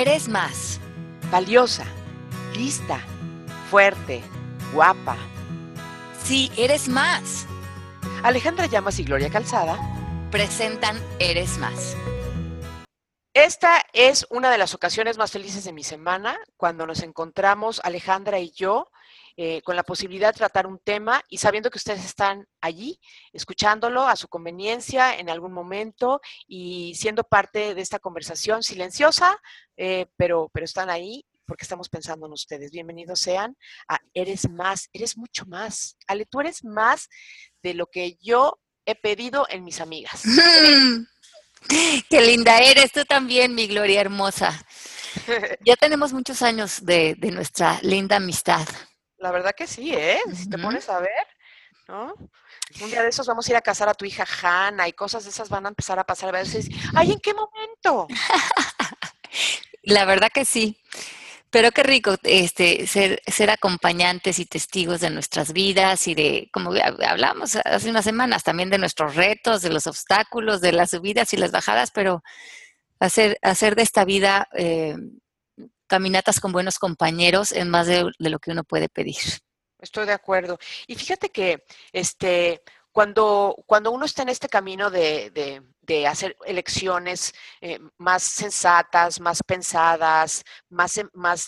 eres más. Valiosa, lista, fuerte, guapa. Sí, eres más. Alejandra Llamas y Gloria Calzada presentan Eres más. Esta es una de las ocasiones más felices de mi semana, cuando nos encontramos Alejandra y yo eh, con la posibilidad de tratar un tema y sabiendo que ustedes están allí, escuchándolo a su conveniencia en algún momento y siendo parte de esta conversación silenciosa, eh, pero, pero están ahí porque estamos pensando en ustedes. Bienvenidos sean a Eres Más, eres mucho más. Ale, tú eres más de lo que yo he pedido en mis amigas. Qué linda eres, tú también, mi Gloria hermosa. Ya tenemos muchos años de, de nuestra linda amistad. La verdad que sí, ¿eh? Si te pones a ver, ¿no? Un día de esos vamos a ir a casar a tu hija Hanna y cosas de esas van a empezar a pasar a veces. ¡Ay, en qué momento! La verdad que sí. Pero qué rico este, ser, ser acompañantes y testigos de nuestras vidas y de, como hablamos hace unas semanas, también de nuestros retos, de los obstáculos, de las subidas y las bajadas, pero hacer, hacer de esta vida eh, caminatas con buenos compañeros es más de, lo que uno puede pedir. Estoy de acuerdo. Y fíjate que este, cuando, cuando uno está en este camino de, de, hacer elecciones eh, más sensatas, más pensadas, más, más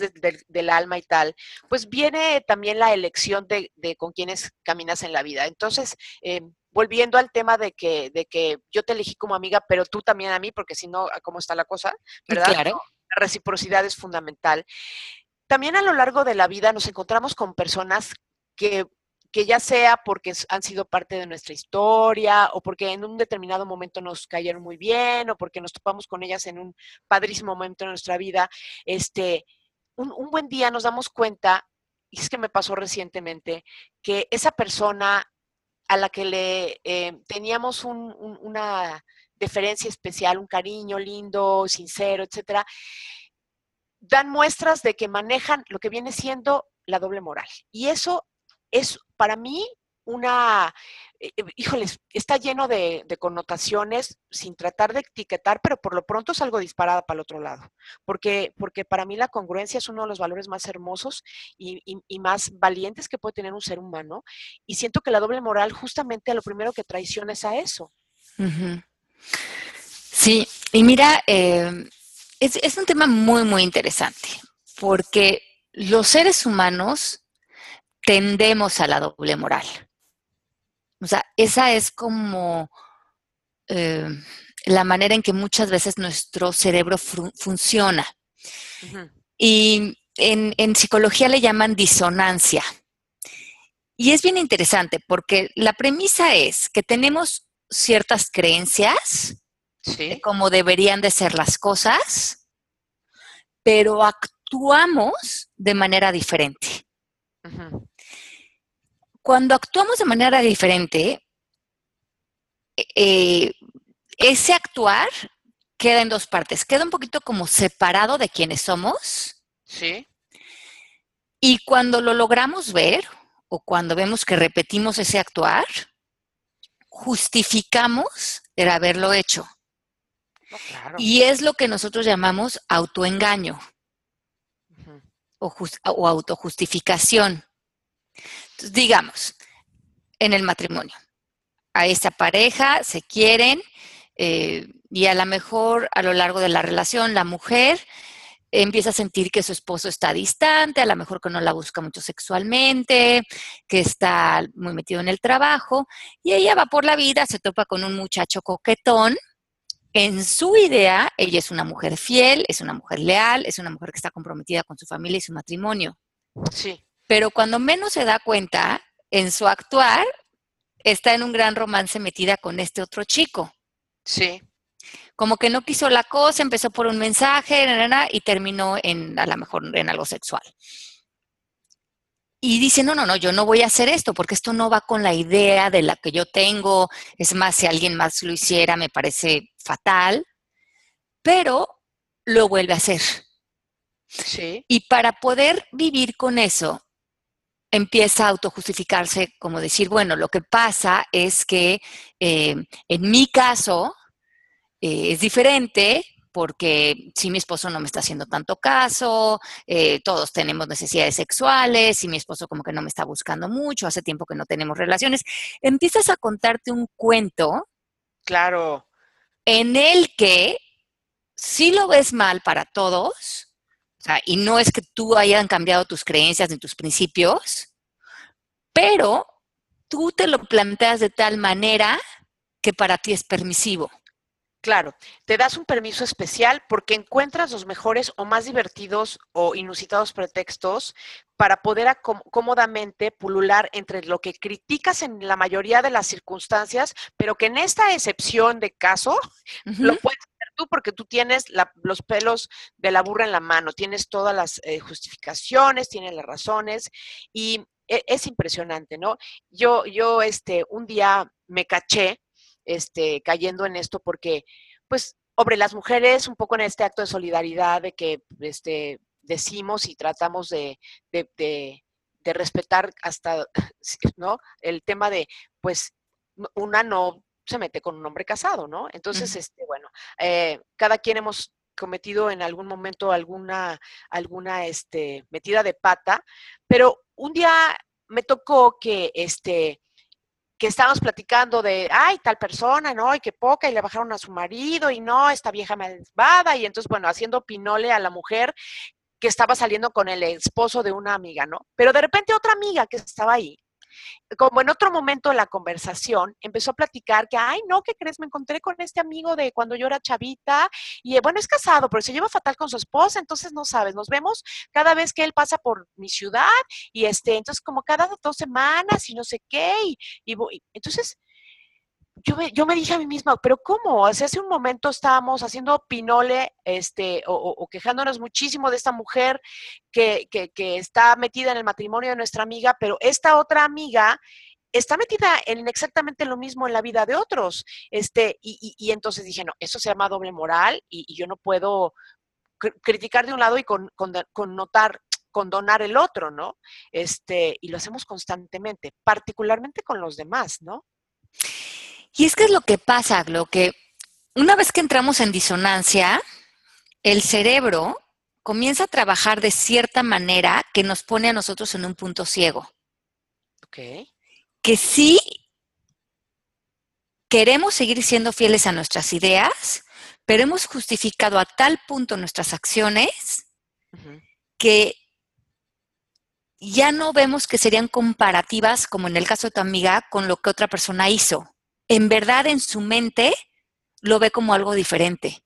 del alma y tal, pues viene también la elección de, con quienes caminas en la vida. Entonces, eh, volviendo al tema de que, de que yo te elegí como amiga, pero tú también a mí, porque si no, ¿cómo está la cosa? ¿Verdad? Claro la reciprocidad es fundamental. También a lo largo de la vida nos encontramos con personas que, que ya sea porque han sido parte de nuestra historia o porque en un determinado momento nos cayeron muy bien o porque nos topamos con ellas en un padrísimo momento de nuestra vida, este, un, buen día nos damos cuenta, y es que me pasó recientemente, que esa persona a la que le eh, teníamos una deferencia especial, un cariño lindo, sincero, etcétera, dan muestras de que manejan lo que viene siendo la doble moral. Y eso es para mí una, eh, eh, híjoles, está lleno de, connotaciones sin tratar de etiquetar, pero por lo pronto es algo disparada para el otro lado, porque, porque para mí la congruencia es uno de los valores más hermosos y, más valientes que puede tener un ser humano, y siento que la doble moral justamente a lo primero que traiciona es a eso. Sí, y mira, eh, es, un tema muy, muy interesante, porque los seres humanos tendemos a la doble moral. O sea, esa es como eh, la manera en que muchas veces nuestro cerebro funciona. Y en, en, psicología le llaman disonancia. Y es bien interesante porque la premisa es que tenemos ciertas creencias de cómo deberían de ser las cosas, pero actuamos de manera diferente. Cuando actuamos de manera diferente, eh, ese actuar queda en dos partes. Queda un poquito como separado de quienes somos. Sí. Y cuando lo logramos ver, o cuando vemos que repetimos ese actuar, justificamos el haberlo hecho. Y es lo que nosotros llamamos autoengaño o, autojustificación. Entonces, digamos, en el matrimonio, a esa pareja se quieren eh, y a lo mejor a lo largo de la relación la mujer empieza a sentir que su esposo está distante, a lo mejor que no la busca mucho sexualmente, que está muy metido en el trabajo, y ella va por la vida, se topa con un muchacho coquetón. En su idea, ella es una mujer fiel, es una mujer leal, es una mujer que está comprometida con su familia y su matrimonio. Sí. Pero cuando menos se da cuenta, en su actuar, está en un gran romance metida con este otro chico. Sí como que no quiso la cosa, empezó por un mensaje y terminó en, a lo mejor en algo sexual. Y dice, no, no, no, yo no voy a hacer esto porque esto no va con la idea de la que yo tengo. Es más, si alguien más lo hiciera, me parece fatal, pero lo vuelve a hacer. Sí. Y para poder vivir con eso, empieza a autojustificarse como decir, bueno, lo que pasa es que eh, en mi caso, eh, es diferente porque si mi esposo no me está haciendo tanto caso, eh, todos tenemos necesidades sexuales, si mi esposo como que no me está buscando mucho, hace tiempo que no tenemos relaciones, empiezas a contarte un cuento. Claro. En el que si lo ves mal para todos, y no es que tú hayan cambiado tus creencias ni tus principios, pero tú te lo planteas de tal manera que para ti es permisivo. Claro, te das un permiso especial porque encuentras los mejores o más divertidos o inusitados pretextos para poder cómodamente pulular entre lo que criticas en la mayoría de las circunstancias, pero que en esta excepción de caso lo puedes hacer tú porque tú tienes los pelos de la burra en la mano, tienes todas las eh, justificaciones, tienes las razones y e, es impresionante, ¿no? Yo, yo, este, un día me caché este, cayendo en esto porque, pues, sobre las mujeres, un poco en este acto de solidaridad de que este, decimos y tratamos de, de, respetar hasta, ¿no? El tema de, pues, una no se mete con un hombre casado, ¿no? Entonces, este, bueno, eh, cada quien hemos cometido en algún momento alguna, alguna este, metida de pata, pero un día me tocó que, este, que estábamos platicando de, ay, tal persona, ¿no? Y qué poca, y le bajaron a su marido, y no, esta vieja malvada, y entonces, bueno, haciendo pinole a la mujer que estaba saliendo con el esposo de una amiga, ¿no? Pero de repente otra amiga que estaba ahí como en otro momento de la conversación, empezó a platicar que, ay, no, ¿qué crees? Me encontré con este amigo de cuando yo era chavita y, eh, bueno, es casado, pero se lleva fatal con su esposa, entonces no sabes, nos vemos cada vez que él pasa por mi ciudad y, este, entonces como cada dos semanas y no sé qué, y, y entonces yo me, yo me dije a mí misma, pero ¿cómo? hace un momento estábamos haciendo pinole este, o, quejándonos muchísimo de esta mujer que, está metida en el matrimonio de nuestra amiga, pero esta otra amiga está metida en exactamente lo mismo en la vida de otros. Este, y, entonces dije, no, eso se llama doble moral y, yo no puedo criticar de un lado y con, connotar condonar el otro, ¿no? Este, y lo hacemos constantemente, particularmente con los demás, ¿no? Y es que es lo que pasa, lo que una vez que entramos en disonancia, el cerebro comienza a trabajar de cierta manera que nos pone a nosotros en un punto ciego. Ok. Que sí queremos seguir siendo fieles a nuestras ideas, pero hemos justificado a tal punto nuestras acciones que ya no vemos que serían comparativas, como en el caso de tu amiga, con lo que otra persona hizo en verdad en su mente lo ve como algo diferente.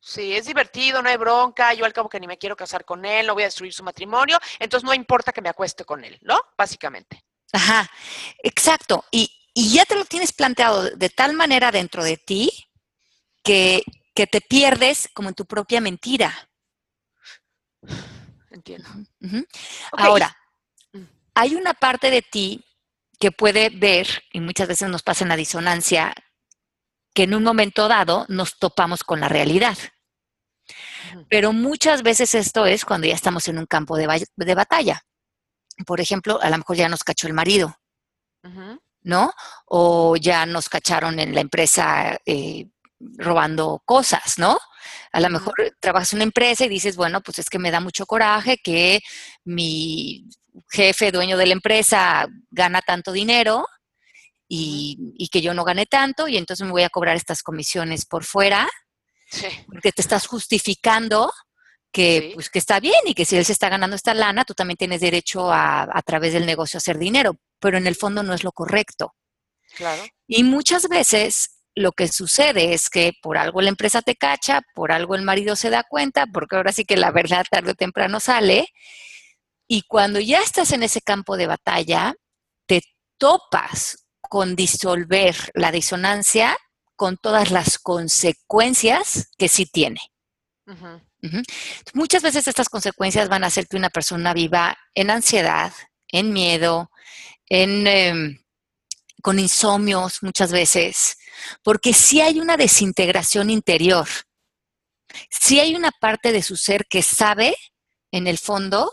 Sí, es divertido, no hay bronca, yo al cabo que ni me quiero casar con él, no voy a destruir su matrimonio, entonces no importa que me acueste con él, ¿no? Básicamente. Ajá, exacto. Y, ya te lo tienes planteado de tal manera dentro de ti que, que te pierdes como en tu propia mentira. Entiendo. Ahora, mm. hay una parte de ti que puede ver, y muchas veces nos pasa en la disonancia, que en un momento dado nos topamos con la realidad. Pero muchas veces esto es cuando ya estamos en un campo de, batalla. Por ejemplo, a lo mejor ya nos cachó el marido, ¿no? O ya nos cacharon en la empresa eh, robando cosas, ¿no? A lo mejor trabajas en una empresa y dices, bueno, pues es que me da mucho coraje que mi jefe, dueño de la empresa, gana tanto dinero y, que yo no gane tanto y entonces me voy a cobrar estas comisiones por fuera, porque te estás justificando que, pues, que está bien y que si él se está ganando esta lana, tú también tienes derecho a, a través del negocio a hacer dinero, pero en el fondo no es lo correcto. Claro. Y muchas veces lo que sucede es que por algo la empresa te cacha, por algo el marido se da cuenta, porque ahora sí que la verdad tarde o temprano sale, y cuando ya estás en ese campo de batalla, te topas con disolver la disonancia con todas las consecuencias que sí tiene. Muchas veces estas consecuencias van a hacer que una persona viva en ansiedad, en miedo, en, em, con insomnios muchas veces, porque sí hay una desintegración interior. Sí hay una parte de su ser que sabe, en el fondo,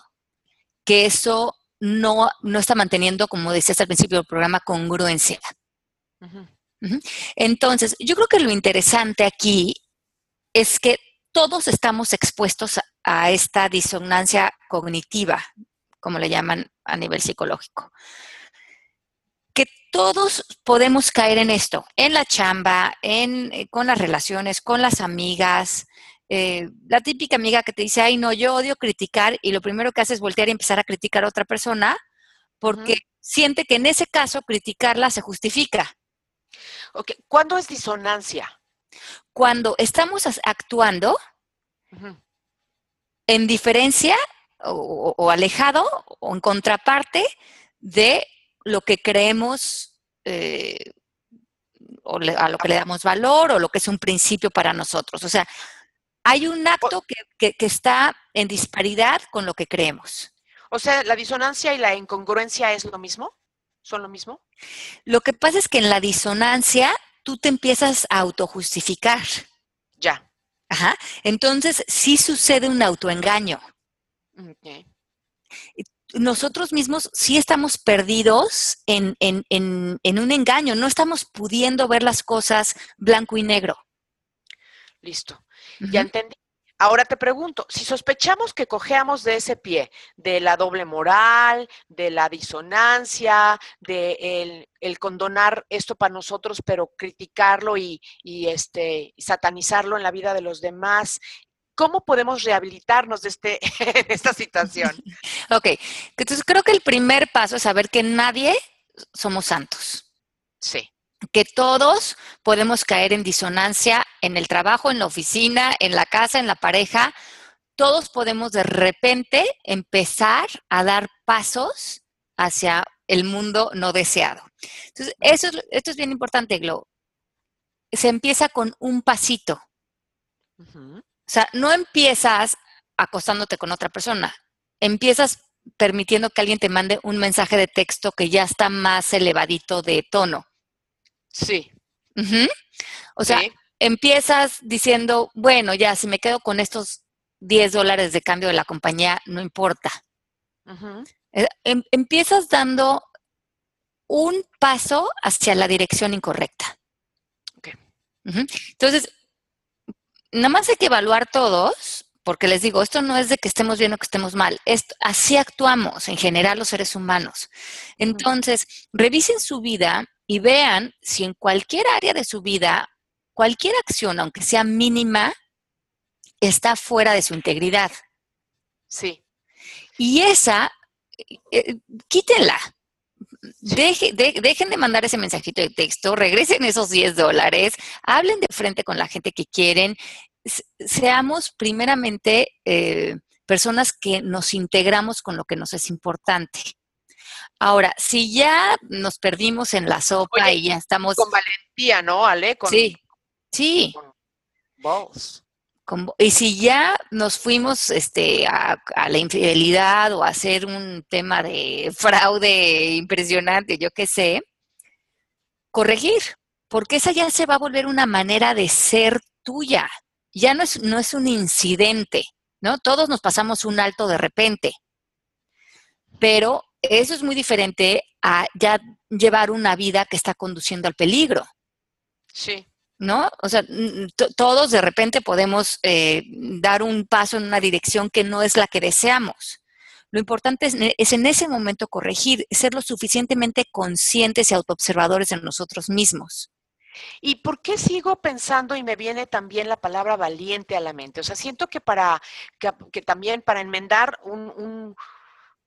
que eso no, no está manteniendo, como decías al principio del programa, congruencia. Entonces, yo creo que lo interesante aquí es que todos estamos expuestos a, a esta disonancia cognitiva, como le llaman a nivel psicológico todos podemos caer en esto, en la chamba, en, eh, con las relaciones, con las amigas. Eh, la típica amiga que te dice, ay, no, yo odio criticar y lo primero que hace es voltear y empezar a criticar a otra persona porque siente que en ese caso criticarla se justifica. Ok, ¿cuándo es disonancia? Cuando estamos actuando en diferencia o, o, alejado o en contraparte de lo que creemos eh, o a lo que le damos valor o lo que es un principio para nosotros. O sea, hay un acto que, que, está en disparidad con lo que creemos. O sea, ¿la disonancia y la incongruencia es lo mismo? ¿Son lo mismo? Lo que pasa es que en la disonancia tú te empiezas a autojustificar. Ya. Ajá. Entonces, sí sucede un autoengaño. Okay nosotros mismos sí estamos perdidos en, un engaño, no estamos pudiendo ver las cosas blanco y negro. Listo, ya entendí. Ahora te pregunto, si sospechamos que cojeamos de ese pie, de la doble moral, de la disonancia, de el, condonar esto para nosotros, pero criticarlo y, este, y satanizarlo en la vida de los demás, ¿Cómo podemos rehabilitarnos de, este, esta situación? Ok, entonces creo que el primer paso es saber que nadie somos santos. Sí. Que todos podemos caer en disonancia en el trabajo, en la oficina, en la casa, en la pareja. Todos podemos de repente empezar a dar pasos hacia el mundo no deseado. Entonces, eso es, esto es bien importante, Glo. Se empieza con un pasito. O sea, no empiezas acostándote con otra persona, empiezas permitiendo que alguien te mande un mensaje de texto que ya está más elevadito de tono. Sí. O sea, empiezas diciendo, bueno, ya si me quedo con estos 10 dólares de cambio de la compañía, no importa. Eh, em, empiezas dando un paso hacia la dirección incorrecta. Okay. Entonces, nada más hay que evaluar todos, porque les digo, esto no es de que estemos bien o que estemos mal, así actuamos en general los seres humanos. Entonces, revisen su vida y vean si en cualquier área de su vida, cualquier acción, aunque sea mínima, está fuera de su integridad. Sí. Y esa, eh, dejen de mandar ese mensajito de texto, regresen esos 10 dólares, hablen de frente con la gente que quieren, seamos primeramente eh, personas que nos integramos con lo que nos es importante. Ahora, si ya nos perdimos en la sopa y ya estamos... Con valentía, ¿no, Ale? sí, sí. Y si ya nos fuimos este, a, la infidelidad o a hacer un tema de fraude impresionante, yo qué sé, corregir, porque esa ya se va a volver una manera de ser tuya. Ya no es, no es un incidente, ¿no? Todos nos pasamos un alto de repente, pero eso es muy diferente a ya llevar una vida que está conduciendo al peligro. Sí. ¿No? O sea, todos de repente podemos eh, dar un paso en una dirección que no es la que deseamos. Lo importante es, en ese momento corregir, ser lo suficientemente conscientes y autoobservadores en nosotros mismos. ¿Y por qué sigo pensando y me viene también la palabra valiente a la mente? O sea, siento que para que, también para enmendar un,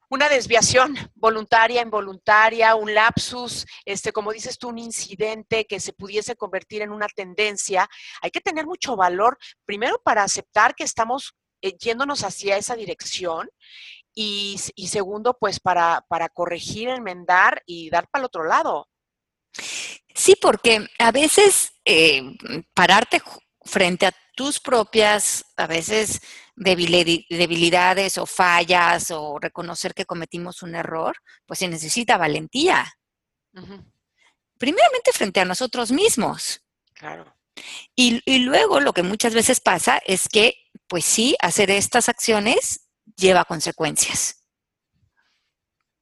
una desviación voluntaria, involuntaria, un lapsus, este, como dices tú, un incidente que se pudiese convertir en una tendencia, hay que tener mucho valor, primero para aceptar que estamos eh, yéndonos hacia esa dirección y, y segundo, pues para, para corregir, enmendar y dar para el otro lado. Sí, porque a veces eh, pararte frente a tus propias, a veces debilidades o fallas o reconocer que cometimos un error, pues se necesita valentía. Primeramente frente a nosotros mismos. Claro. Y, y, luego lo que muchas veces pasa es que, pues sí, hacer estas acciones lleva consecuencias.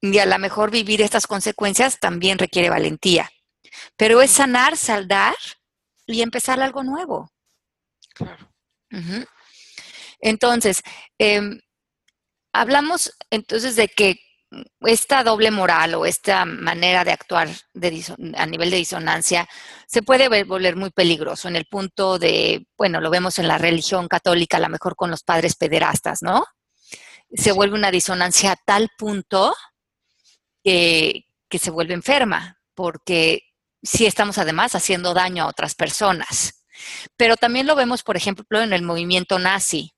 Y a lo mejor vivir estas consecuencias también requiere valentía. Pero es sanar, saldar y empezar algo nuevo. Claro. Entonces, em, hablamos entonces de que esta doble moral o esta manera de actuar a nivel de disonancia se puede volver muy peligroso en el punto de, bueno, lo vemos en la religión católica, a lo mejor con los padres pederastas, ¿no? Se vuelve una disonancia a tal punto que, que se vuelve enferma, porque sí estamos además haciendo daño a otras personas. Pero también lo vemos, por ejemplo, en el movimiento nazi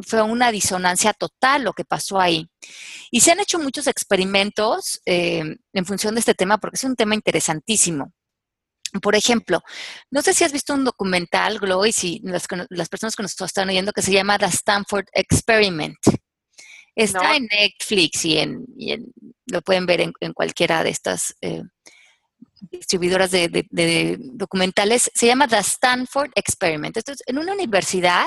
fue una disonancia total lo que pasó ahí. Y se han hecho muchos experimentos eh, en función de este tema porque es un tema interesantísimo. Por ejemplo, no sé si has visto un documental, Glow, y si las, personas que nos están oyendo, que se llama The Stanford Experiment. Está en Netflix y, en, lo pueden ver en, cualquiera de estas eh, distribuidoras de, de, documentales. Se llama The Stanford Experiment. Esto es en una universidad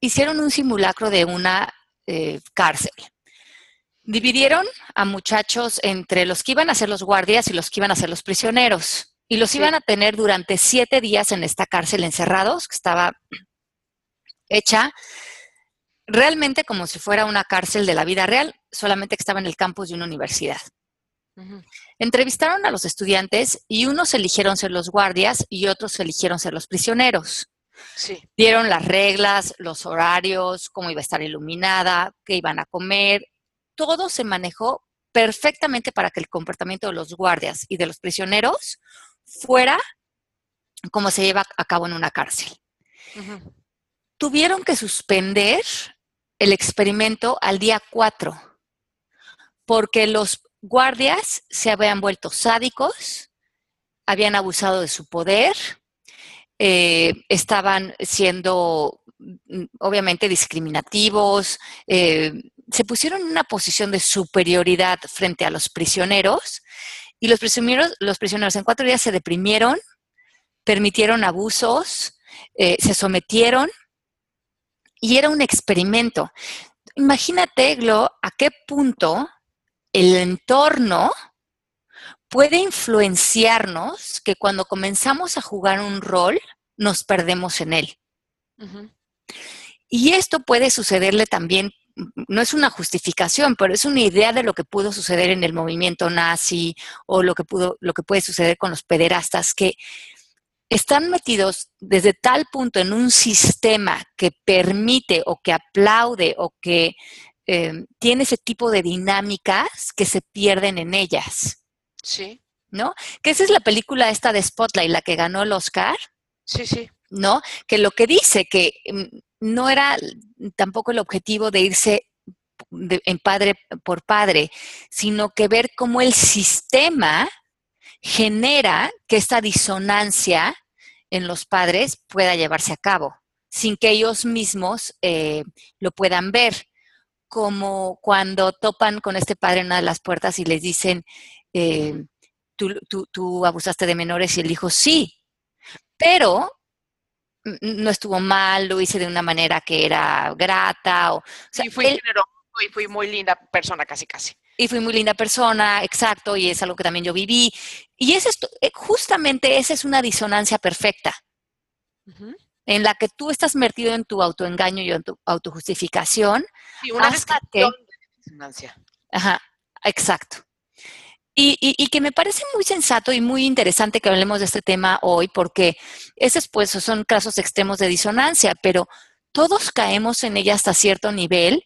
hicieron un simulacro de una eh, cárcel. Dividieron a muchachos entre los que iban a ser los guardias y los que iban a ser los prisioneros. Y los iban a tener durante siete días en esta cárcel encerrados, que estaba hecha realmente como si fuera una cárcel de la vida real, solamente que estaba en el campus de una universidad. Entrevistaron a los estudiantes y unos eligieron ser los guardias y otros eligieron ser los prisioneros. Sí. Dieron las reglas, los horarios, cómo iba a estar iluminada, qué iban a comer. Todo se manejó perfectamente para que el comportamiento de los guardias y de los prisioneros fuera como se lleva a cabo en una cárcel. Tuvieron que suspender el experimento al día 4 porque los guardias se habían vuelto sádicos, habían abusado de su poder, eh, estaban siendo mm, obviamente discriminativos, eh, se pusieron en una posición de superioridad frente a los prisioneros y los prisioneros, los prisioneros en cuatro días se deprimieron, permitieron abusos, eh, se sometieron y era un experimento. Imagínate, Glo, a qué punto el entorno puede influenciarnos que cuando comenzamos a jugar un rol, nos perdemos en él. Y esto puede sucederle también, no es una justificación, pero es una idea de lo que pudo suceder en el movimiento nazi o lo que, pudo, lo que puede suceder con los pederastas, que están metidos desde tal punto en un sistema que permite o que aplaude o que eh, tiene ese tipo de dinámicas que se pierden en ellas. Sí. ¿No? Que esa es la película esta de Spotlight, la que ganó el Oscar. Sí, sí. ¿No? Que lo que dice que mm, no era tampoco el objetivo de irse en padre por padre, sino que ver cómo el sistema genera que esta disonancia en los padres pueda llevarse a cabo, sin que ellos mismos eh, lo puedan ver, como cuando topan con este padre en una de las puertas y les dicen, eh, ¿tú, abusaste de menores y él dijo sí, pero no estuvo mal, lo hice de una manera que era grata. O, y fui generoso y fui muy linda persona, casi, casi. Y fui muy linda persona, exacto, y es algo que también yo viví. Y es eh, justamente esa es una disonancia perfecta, en la que tú estás metido en tu autoengaño y en tu autojustificación. Sí, una hasta que, disonancia. Ajá, exacto. Y, que me parece muy sensato y muy interesante que hablemos de este tema hoy, porque esos pues son casos extremos de disonancia, pero todos caemos en ella hasta cierto nivel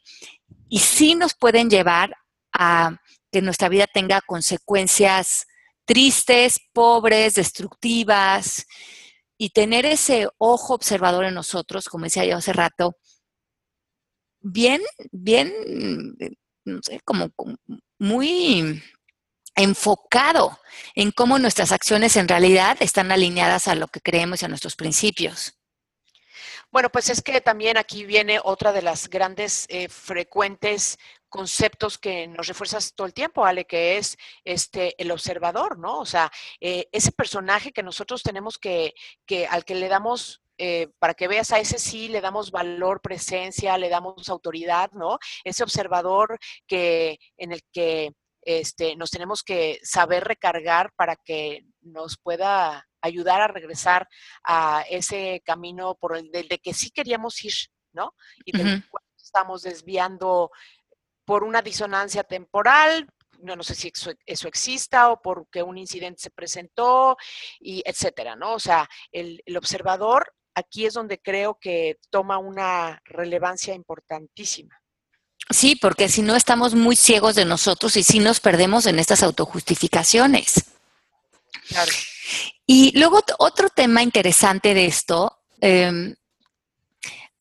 y sí nos pueden llevar a que nuestra vida tenga consecuencias tristes, pobres, destructivas, y tener ese ojo observador en nosotros, como decía yo hace rato, bien, bien, no sé, como muy enfocado en cómo nuestras acciones en realidad están alineadas a lo que creemos y a nuestros principios. Bueno, pues es que también aquí viene otra de las grandes eh, frecuentes conceptos que nos refuerzas todo el tiempo, Ale, que es este el observador, ¿no? O sea, eh, ese personaje que nosotros tenemos que, que al que le damos eh, para que veas a ese sí le damos valor, presencia, le damos autoridad, ¿no? Ese observador que en el que este, nos tenemos que saber recargar para que nos pueda ayudar a regresar a ese camino por el de, que sí queríamos ir, ¿no? Y del cual estamos desviando por una disonancia temporal, no, no sé si eso, exista o porque un incidente se presentó, y etcétera, ¿no? O sea, el, el observador aquí es donde creo que toma una relevancia importantísima. Sí, porque si no estamos muy ciegos de nosotros y si nos perdemos en estas autojustificaciones. Claro. Y luego otro tema interesante de esto, em,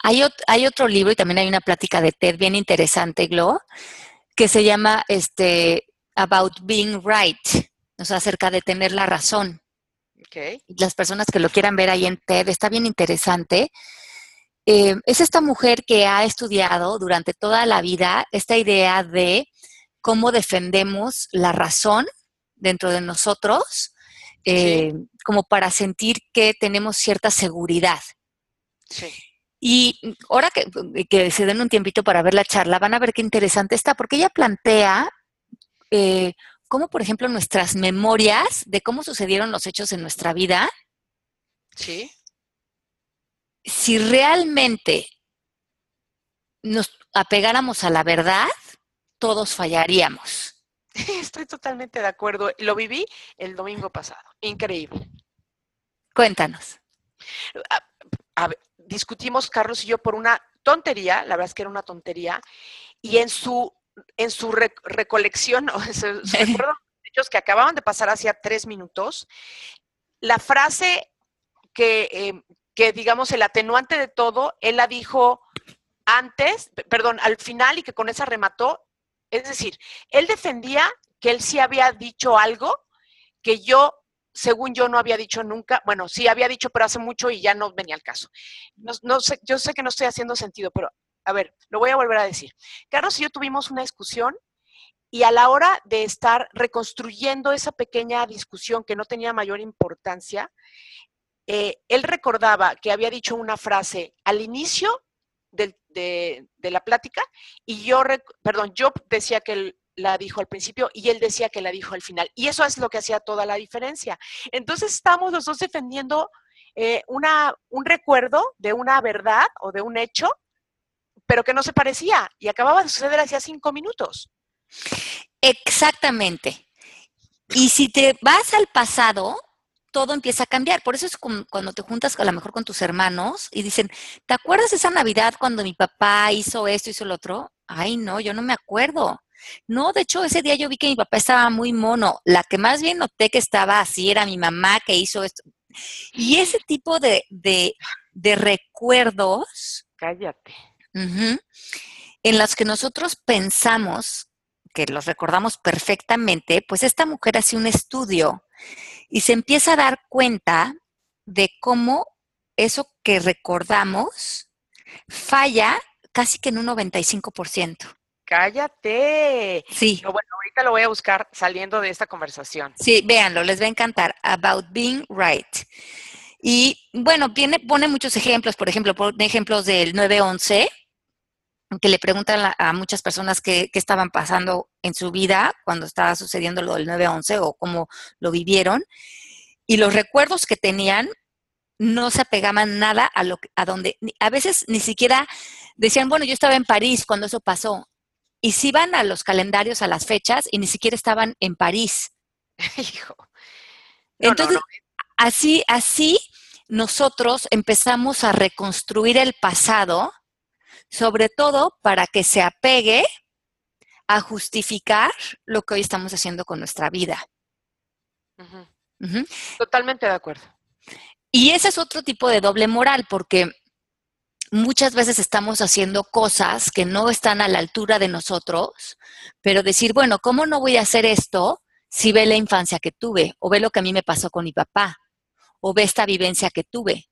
hay, hay, otro libro y también hay una plática de TED bien interesante, Glo, que se llama este, About Being Right, o sea, acerca de tener la razón. Okay. Las personas que lo quieran ver ahí en TED, está bien interesante. Eh, es esta mujer que ha estudiado durante toda la vida esta idea de cómo defendemos la razón dentro de nosotros, eh, como para sentir que tenemos cierta seguridad. Sí. Y ahora que, que, se den un tiempito para ver la charla, van a ver qué interesante está, porque ella plantea eh, cómo, por ejemplo, nuestras memorias de cómo sucedieron los hechos en nuestra vida, sí si realmente nos apegáramos a la verdad, todos fallaríamos. Estoy totalmente de acuerdo. Lo viví el domingo pasado. Increíble. Cuéntanos. Discutimos Carlos y yo por una tontería, la verdad es que era una tontería, y en su, en su recolección, o su, hechos que acababan de pasar hacía tres minutos, la frase que, em, que digamos el atenuante de todo, él la dijo antes, perdón, al final y que con esa remató. Es decir, él defendía que él sí había dicho algo que yo, según yo, no había dicho nunca. Bueno, sí había dicho, pero hace mucho y ya no venía al caso. No, sé, yo sé que no estoy haciendo sentido, pero a ver, lo voy a volver a decir. Carlos y yo tuvimos una discusión y a la hora de estar reconstruyendo esa pequeña discusión que no tenía mayor importancia, eh, él recordaba que había dicho una frase al inicio de, la plática y yo, perdón, yo decía que él la dijo al principio y él decía que la dijo al final. Y eso es lo que hacía toda la diferencia. Entonces estamos los dos defendiendo eh, una, un recuerdo de una verdad o de un hecho, pero que no se parecía y acababa de suceder hacía cinco minutos. Exactamente. Y si te vas al pasado, todo empieza a cambiar. Por eso es cuando te juntas a lo mejor con tus hermanos y dicen, ¿te acuerdas esa Navidad cuando mi papá hizo esto, hizo lo otro? Ay, no, yo no me acuerdo. No, de hecho, ese día yo vi que mi papá estaba muy mono. La que más bien noté que estaba así era mi mamá que hizo esto. Y ese tipo de, de, recuerdos. Cállate. en los que nosotros pensamos que los recordamos perfectamente, pues esta mujer hace un estudio y se empieza a dar cuenta de cómo eso que recordamos falla casi que en un 95%. Cállate. Sí. bueno, ahorita lo voy a buscar saliendo de esta conversación. Sí, véanlo, les va a encantar. About being right. Y bueno, tiene, pone muchos ejemplos, por ejemplo, pone ejemplos del 911, que le preguntan a, muchas personas qué, estaban pasando en su vida cuando estaba sucediendo lo del 9-11 o cómo lo vivieron. Y los recuerdos que tenían no se apegaban nada a lo a donde a veces ni siquiera decían, bueno, yo estaba en París cuando eso pasó. Y si iban a los calendarios, a las fechas, y ni siquiera estaban en París. Hijo. Entonces, así, así nosotros empezamos a reconstruir el pasado sobre todo para que se apegue a justificar lo que hoy estamos haciendo con nuestra vida. Totalmente de acuerdo. Y ese es otro tipo de doble moral, porque muchas veces estamos haciendo cosas que no están a la altura de nosotros, pero decir, bueno, ¿cómo no voy a hacer esto si ve la infancia que tuve, o ve lo que a mí me pasó con mi papá, o ve esta vivencia que tuve?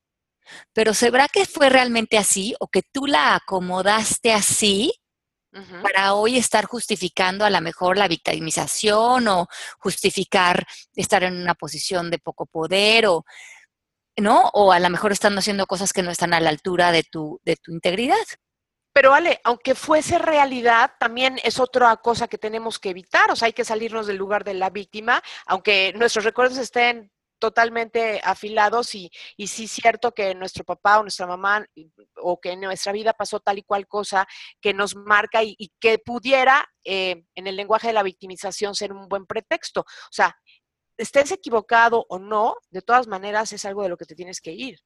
Pero ¿sabrá que fue realmente así o que tú la acomodaste así para hoy estar justificando a lo mejor la victimización o justificar estar en una posición de poco poder o ¿no? O a lo mejor están haciendo cosas que no están a la altura de tu, de tu integridad. Pero Ale, aunque fuese realidad, también es otra cosa que tenemos que evitar. O sea, hay que salirnos del lugar de la víctima, aunque nuestros recuerdos estén totalmente afilados y, y sí cierto que nuestro papá o nuestra mamá o que en nuestra vida pasó tal y cual cosa que nos marca y, que pudiera eh, en el lenguaje de la victimización ser un buen pretexto. O sea, estés equivocado o no, de todas maneras es algo de lo que te tienes que ir.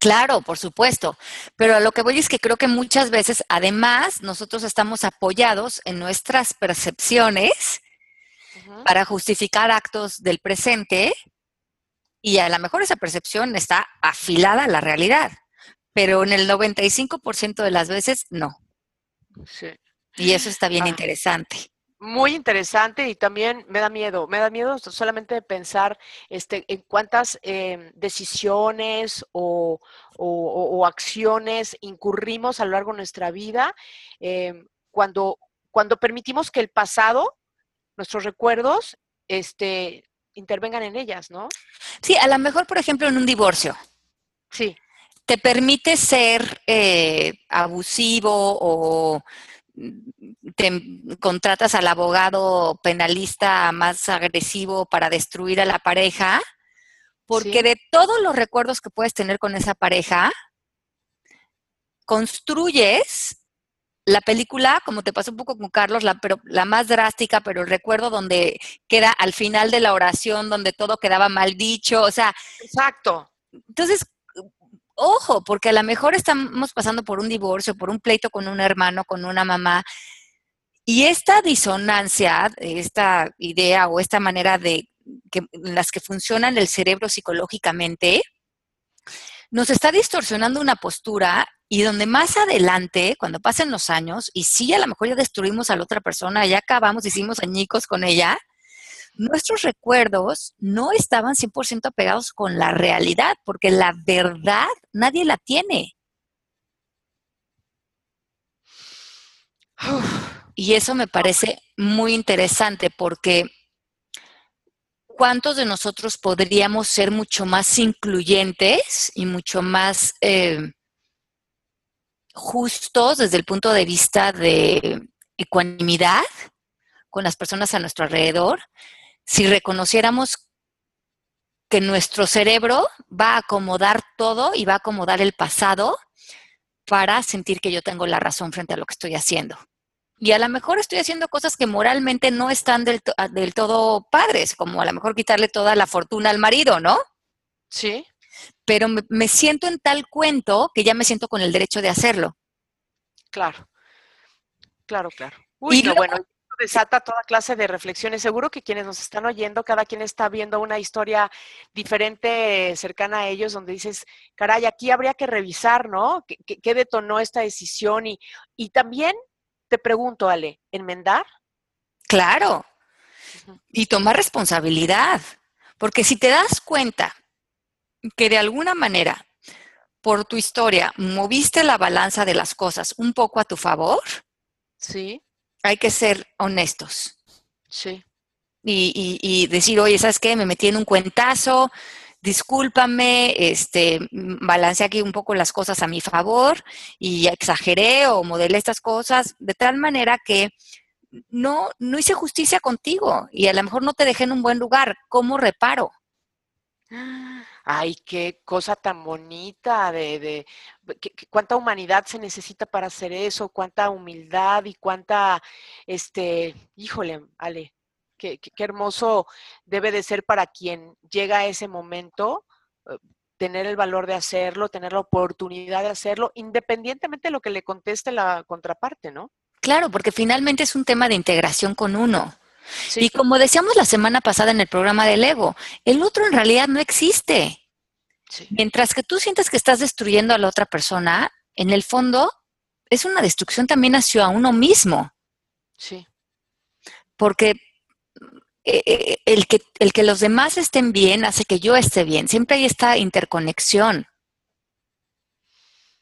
Claro, por supuesto. Pero a lo que voy es que creo que muchas veces, además, nosotros estamos apoyados en nuestras percepciones para justificar actos del presente y a lo mejor esa percepción está afilada a la realidad, pero en el 95% de las veces no. Sí. Y eso está bien ah. interesante. Muy interesante y también me da miedo, me da miedo solamente de pensar este, en cuántas em, decisiones o, acciones incurrimos a lo largo de nuestra vida em, cuando, cuando permitimos que el pasado, nuestros recuerdos, este, intervengan en ellas, ¿no? Sí, a lo mejor, por ejemplo, en un divorcio. Sí. Te permite ser eh, abusivo o te contratas al abogado penalista más agresivo para destruir a la pareja, porque de todos los recuerdos que puedes tener con esa pareja, construyes la película, como te pasó un poco con Carlos, la, pero, la más drástica, pero el recuerdo donde queda al final de la oración, donde todo quedaba mal dicho, o sea. Exacto. Entonces, ojo, porque a lo mejor estamos pasando por un divorcio, por un pleito con un hermano, con una mamá, y esta disonancia, esta idea o esta manera de que, las que funciona el cerebro psicológicamente, nos está distorsionando una postura y donde más adelante, cuando pasen los años, y sí, a lo mejor ya destruimos a la otra persona, ya acabamos, hicimos añicos con ella, nuestros recuerdos no estaban 100% apegados con la realidad, porque la verdad nadie la tiene. Y eso me parece muy interesante porque ¿cuántos de nosotros podríamos ser mucho más incluyentes y mucho más eh, justos desde el punto de vista de ecuanimidad con las personas a nuestro alrededor si reconociéramos que nuestro cerebro va a acomodar todo y va a acomodar el pasado para sentir que yo tengo la razón frente a lo que estoy haciendo. Y a lo mejor estoy haciendo cosas que moralmente no están del, del todo padres, como a lo mejor quitarle toda la fortuna al marido, ¿no? Sí. Pero me, siento en tal cuento que ya me siento con el derecho de hacerlo. Claro, claro, claro. Uy, no, bueno, desata toda clase de reflexiones. Seguro que quienes nos están oyendo, cada quien está viendo una historia diferente cercana a ellos, donde dices, caray, aquí habría que revisar, ¿no? ¿Qué, detonó esta decisión? Y, y también te pregunto, Ale, ¿enmendar? Claro. Y tomar responsabilidad. Porque si te das cuenta que de alguna manera, por tu historia, moviste la balanza de las cosas un poco a tu favor, sí hay que ser honestos. Sí. Y, decir, oye, ¿sabes qué? Me metí en un cuentazo, discúlpame, este, balanceé aquí un poco las cosas a mi favor y exageré o modelé estas cosas de tal manera que no, no hice justicia contigo y a lo mejor no te dejé en un buen lugar. ¿Cómo reparo? Ay, qué cosa tan bonita de, de cuánta humanidad se necesita para hacer eso, cuánta humildad y cuánta, este, híjole, Ale, qué, qué, hermoso debe de ser para quien llega a ese momento eh, tener el valor de hacerlo, tener la oportunidad de hacerlo, independientemente de lo que le conteste la contraparte, ¿no? Claro, porque finalmente es un tema de integración con uno. Y como decíamos la semana pasada en el programa del ego, el otro en realidad no existe. Mientras que tú sientes que estás destruyendo a la otra persona, en el fondo es una destrucción también hacia uno mismo. Sí. Porque eh, eh, el que, el que los demás estén bien hace que yo esté bien. Siempre hay esta interconexión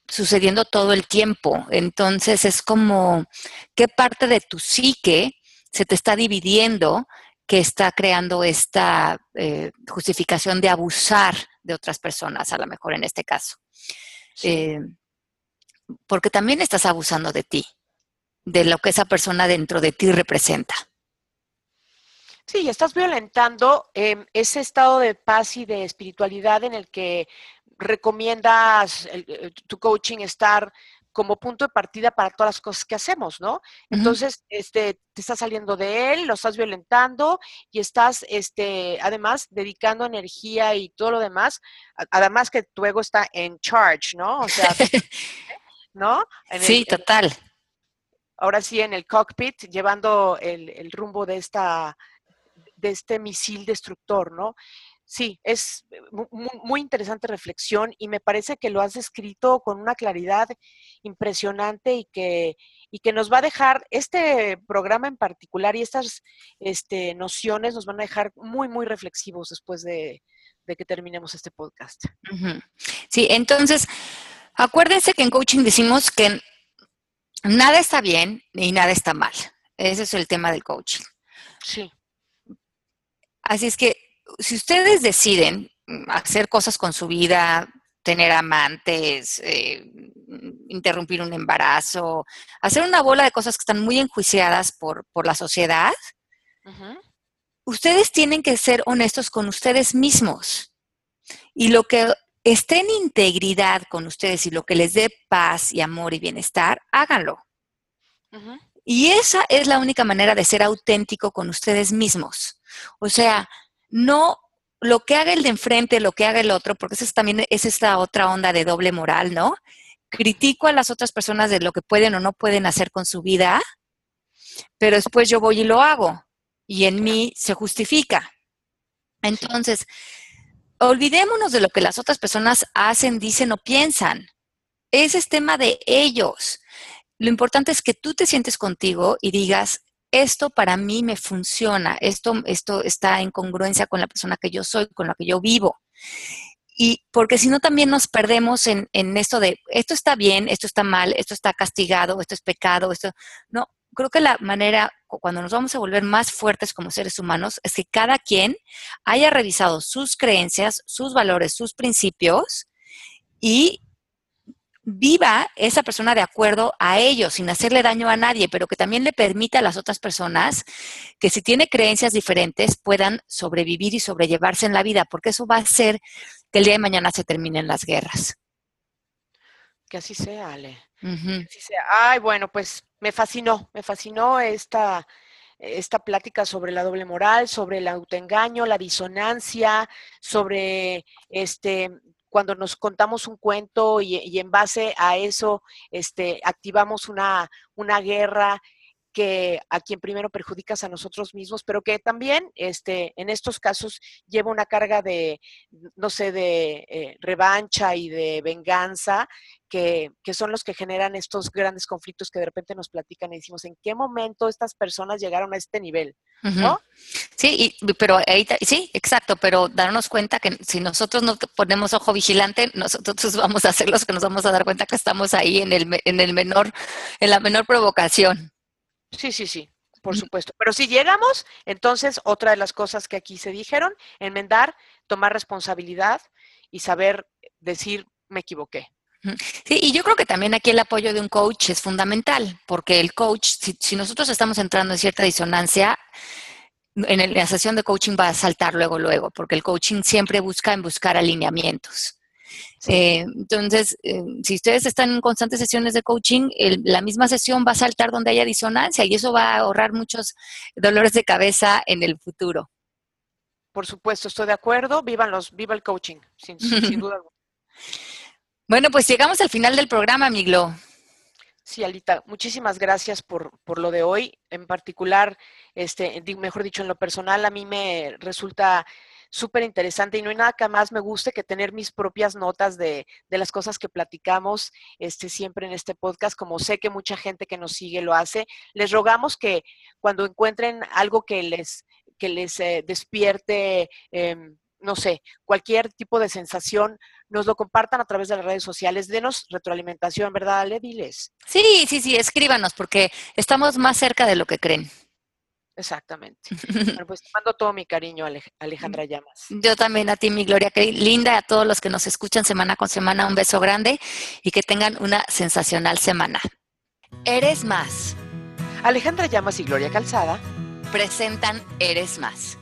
sucediendo todo el tiempo. Entonces es como, ¿qué parte de tu psique se te está dividiendo que está creando esta eh, justificación de abusar de otras personas, a lo mejor en este caso. Eh, porque también estás abusando de ti, de lo que esa persona dentro de ti representa. Sí, estás violentando em, ese estado de paz y de espiritualidad en el que recomiendas eh, tu coaching estar como punto de partida para todas las cosas que hacemos, ¿no? Entonces, este, te estás saliendo de él, lo estás violentando y estás, este, además, dedicando energía y todo lo demás, además que tu ego está en charge, ¿no? O sea, ¿no? sí, total. ahora sí, en el cockpit, llevando el, el rumbo de esta, de este misil destructor, ¿no? Sí, es eh, muy, interesante reflexión y me parece que lo has escrito con una claridad impresionante y que, y que nos va a dejar, este programa en particular y estas este, nociones nos van a dejar muy, muy reflexivos después de, que terminemos este podcast. Sí, entonces, acuérdense que en coaching decimos que nada está bien y nada está mal. Ese es el tema del coaching. Sí. Así es que si ustedes deciden hacer cosas con su vida, tener amantes, eh, interrumpir un embarazo, hacer una bola de cosas que están muy enjuiciadas por, la sociedad, ustedes tienen que ser honestos con ustedes mismos. Y lo que esté en integridad con ustedes y lo que les dé paz y amor y bienestar, háganlo. Y esa es la única manera de ser auténtico con ustedes mismos. O sea, no lo que haga el de enfrente, lo que haga el otro, porque esa es también es esta otra onda de doble moral, ¿no? Critico a las otras personas de lo que pueden o no pueden hacer con su vida, pero después yo voy y lo hago y en mí se justifica. Entonces, olvidémonos de lo que las otras personas hacen, dicen o piensan. Ese es tema de ellos. Lo importante es que tú te sientes contigo y digas, esto para mí me funciona, esto, esto está en congruencia con la persona que yo soy, con la que yo vivo. Y porque si no también nos perdemos en, en, esto de, esto está bien, esto está mal, esto está castigado, esto es pecado, esto... No, creo que la manera, cuando nos vamos a volver más fuertes como seres humanos, es que cada quien haya revisado sus creencias, sus valores, sus principios y viva esa persona de acuerdo a ellos, sin hacerle daño a nadie, pero que también le permita a las otras personas que si tiene creencias diferentes puedan sobrevivir y sobrellevarse en la vida, porque eso va a hacer que el día de mañana se terminen las guerras. Que así sea, Ale. así sea. Ay, bueno, pues me fascinó, me fascinó esta, esta plática sobre la doble moral, sobre el autoengaño, la disonancia, sobre este cuando nos contamos un cuento y, en base a eso este, activamos una, una guerra que a quien primero perjudicas a nosotros mismos, pero que también este, en estos casos lleva una carga de, no sé, de eh, revancha y de venganza, que, son los que generan estos grandes conflictos que de repente nos platican y decimos, ¿en qué momento estas personas llegaron a este nivel? ¿No? Sí, pero ahí, sí, exacto, pero darnos cuenta que si nosotros no ponemos ojo vigilante, nosotros vamos a ser los que nos vamos a dar cuenta que estamos ahí en el, en el menor, en la menor provocación. Sí, sí, sí, por supuesto. Pero si llegamos, entonces otra de las cosas que aquí se dijeron, enmendar, tomar responsabilidad y saber decir, me equivoqué. Sí, y yo creo que también aquí el apoyo de un coach es fundamental, porque el coach, si, nosotros estamos entrando en cierta disonancia, en la sesión de coaching va a saltar luego, luego, porque el coaching siempre busca en buscar alineamientos. Eh, entonces, eh, si ustedes están en constantes sesiones de coaching, la misma sesión va a saltar donde haya disonancia y eso va a ahorrar muchos dolores de cabeza en el futuro. Por supuesto, estoy de acuerdo. Vivan los, viva el coaching, sin, duda Bueno, pues llegamos al final del programa, Miglo. Sí, Alita, muchísimas gracias por, por, lo de hoy. En particular, este, mejor dicho, en lo personal, a mí me resulta súper interesante y no hay nada que más me guste que tener mis propias notas de, de, las cosas que platicamos este, siempre en este podcast, como sé que mucha gente que nos sigue lo hace. Les rogamos que cuando encuentren algo que les, que les eh, despierte, em, no sé, cualquier tipo de sensación, nos lo compartan a través de las redes sociales. Denos retroalimentación, ¿verdad, Ale? Diles. Sí, sí, sí, escríbanos porque estamos más cerca de lo que creen. Exactamente. bueno, pues te mando todo mi cariño, Alejandra Llamas. Yo también a ti, mi Gloria, qué linda, a todos los que nos escuchan semana con semana, un beso grande y que tengan una sensacional semana. Eres más. Alejandra Llamas y Gloria Calzada presentan Eres Más